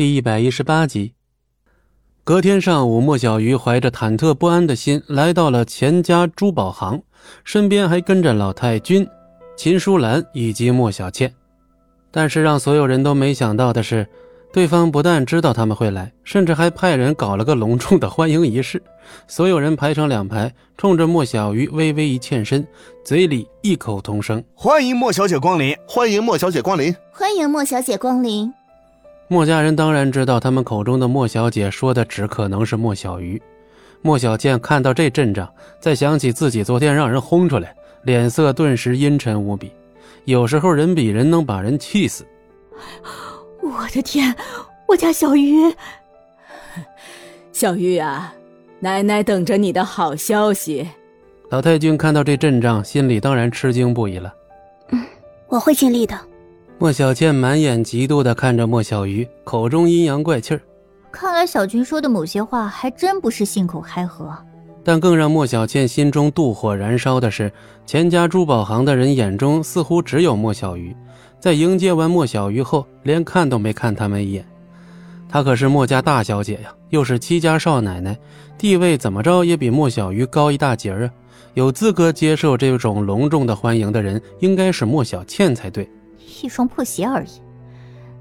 第一百一十八集。隔天上午，莫小鱼怀着忐忑不安的心来到了钱家珠宝行，身边还跟着老太君、秦淑兰以及莫小倩。但是让所有人都没想到的是，对方不但知道他们会来，甚至还派人搞了个隆重的欢迎仪式。所有人排成两排，冲着莫小鱼微微一欠身，嘴里异口同声：“欢迎莫小姐光临，欢迎莫小姐光临，欢迎莫小姐光临。”莫家人当然知道，他们口中的莫小姐说的只可能是莫小鱼。莫小倩看到这阵仗，再想起自己昨天让人轰出来，脸色顿时阴沉无比。有时候人比人能把人气死。我的天，我家小鱼，小鱼啊，奶奶等着你的好消息。老太君看到这阵仗，心里当然吃惊不已了。嗯，我会尽力的。莫小倩满眼嫉妒地看着莫小鱼，口中阴阳怪气儿。看来小军说的某些话还真不是信口开河。但更让莫小倩心中妒火燃烧的是，钱家珠宝行的人眼中似乎只有莫小鱼。在迎接完莫小鱼后，连看都没看他们一眼。她可是莫家大小姐呀，又是戚家少奶奶，地位怎么着也比莫小鱼高一大截儿啊！有资格接受这种隆重的欢迎的人，应该是莫小倩才对。一双破鞋而已，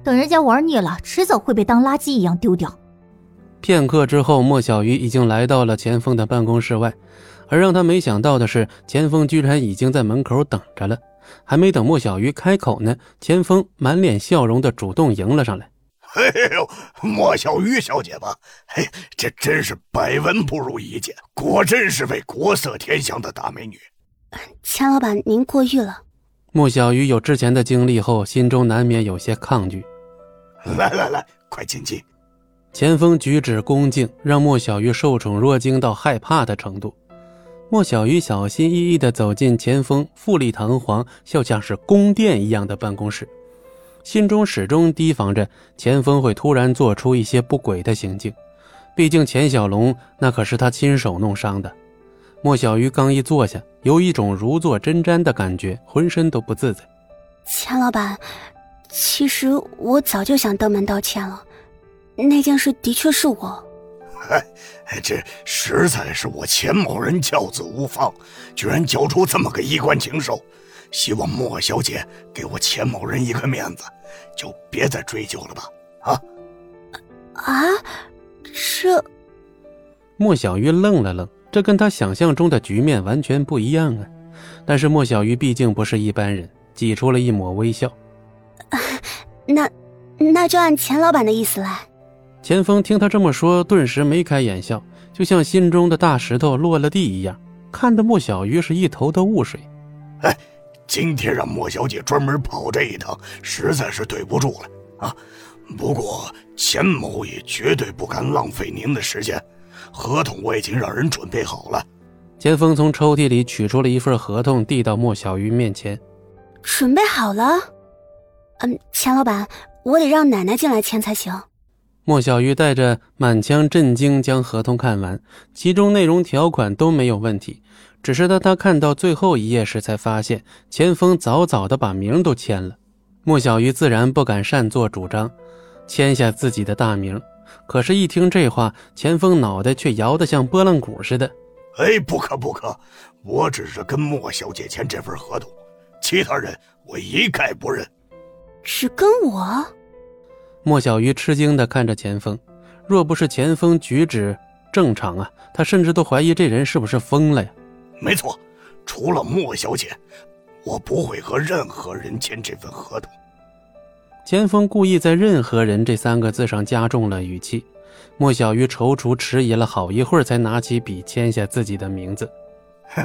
等人家玩腻了，迟早会被当垃圾一样丢掉。片刻之后，莫小鱼已经来到了钱锋的办公室外，而让他没想到的是，钱锋居然已经在门口等着了。还没等莫小鱼开口呢，钱锋满脸笑容的主动迎了上来：“哎呦，莫小鱼小姐吧？嘿，这真是百闻不如一见，果真是位国色天香的大美女。”钱老板，您过誉了。莫小鱼有之前的经历后，心中难免有些抗拒。来来来，快请进。钱锋举止恭敬，让莫小鱼受宠若惊到害怕的程度。莫小鱼小心翼翼地走进钱锋富丽堂皇、就像是宫殿一样的办公室，心中始终提防着钱锋会突然做出一些不轨的行径。毕竟钱小龙那可是他亲手弄伤的。莫小鱼刚一坐下，有一种如坐针毡的感觉，浑身都不自在。钱老板，其实我早就想登门道歉了，那件事的确是我。嗨，这实在是我钱某人教子无方，居然教出这么个衣冠禽兽。希望莫小姐给我钱某人一个面子，就别再追究了吧。啊？啊？这？莫小鱼愣了愣。这跟他想象中的局面完全不一样啊！但是莫小鱼毕竟不是一般人，挤出了一抹微笑。那，那就按钱老板的意思来。钱锋听他这么说，顿时眉开眼笑，就像心中的大石头落了地一样，看得莫小鱼是一头的雾水。哎，今天让莫小姐专门跑这一趟，实在是对不住了啊！不过钱某也绝对不敢浪费您的时间。合同我已经让人准备好了。钱锋从抽屉里取出了一份合同，递到莫小鱼面前。准备好了？嗯，钱老板，我得让奶奶进来签才行。莫小鱼带着满腔震惊将合同看完，其中内容条款都没有问题，只是当他看到最后一页时，才发现钱锋早早的把名都签了。莫小鱼自然不敢擅作主张，签下自己的大名。可是，一听这话，钱锋脑袋却摇得像拨浪鼓似的。哎，不可不可！我只是跟莫小姐签这份合同，其他人我一概不认。只跟我？莫小鱼吃惊地看着钱锋，若不是钱锋举止正常啊，他甚至都怀疑这人是不是疯了呀。没错，除了莫小姐，我不会和任何人签这份合同。钱锋故意在“任何人”这三个字上加重了语气。莫小鱼踌躇迟疑了好一会儿，才拿起笔签下自己的名字。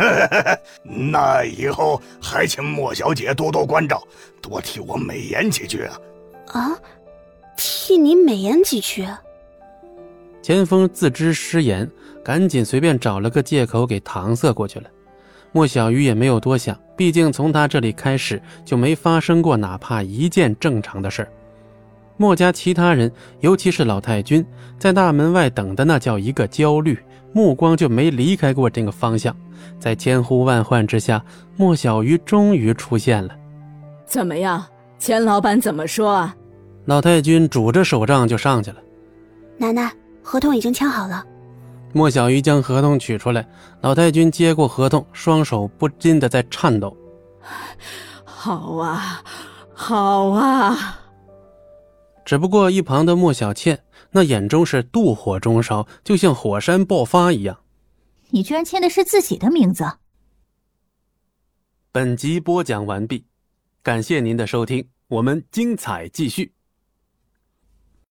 那以后还请莫小姐多多关照，多替我美言几句啊！啊，替你美言几句？钱锋自知失言，赶紧随便找了个借口给搪塞过去了。莫小鱼也没有多想，毕竟从他这里开始就没发生过哪怕一件正常的事儿。莫家其他人，尤其是老太君，在大门外等的那叫一个焦虑，目光就没离开过这个方向。在千呼万唤之下，莫小鱼终于出现了。怎么样，钱老板怎么说啊？老太君拄着手杖就上去了。奶奶，合同已经签好了。莫小鱼将合同取出来，老太君接过合同，双手不禁的在颤抖。好啊，好啊！只不过一旁的莫小倩那眼中是妒火中烧，就像火山爆发一样。你居然签的是自己的名字！本集播讲完毕，感谢您的收听，我们精彩继续。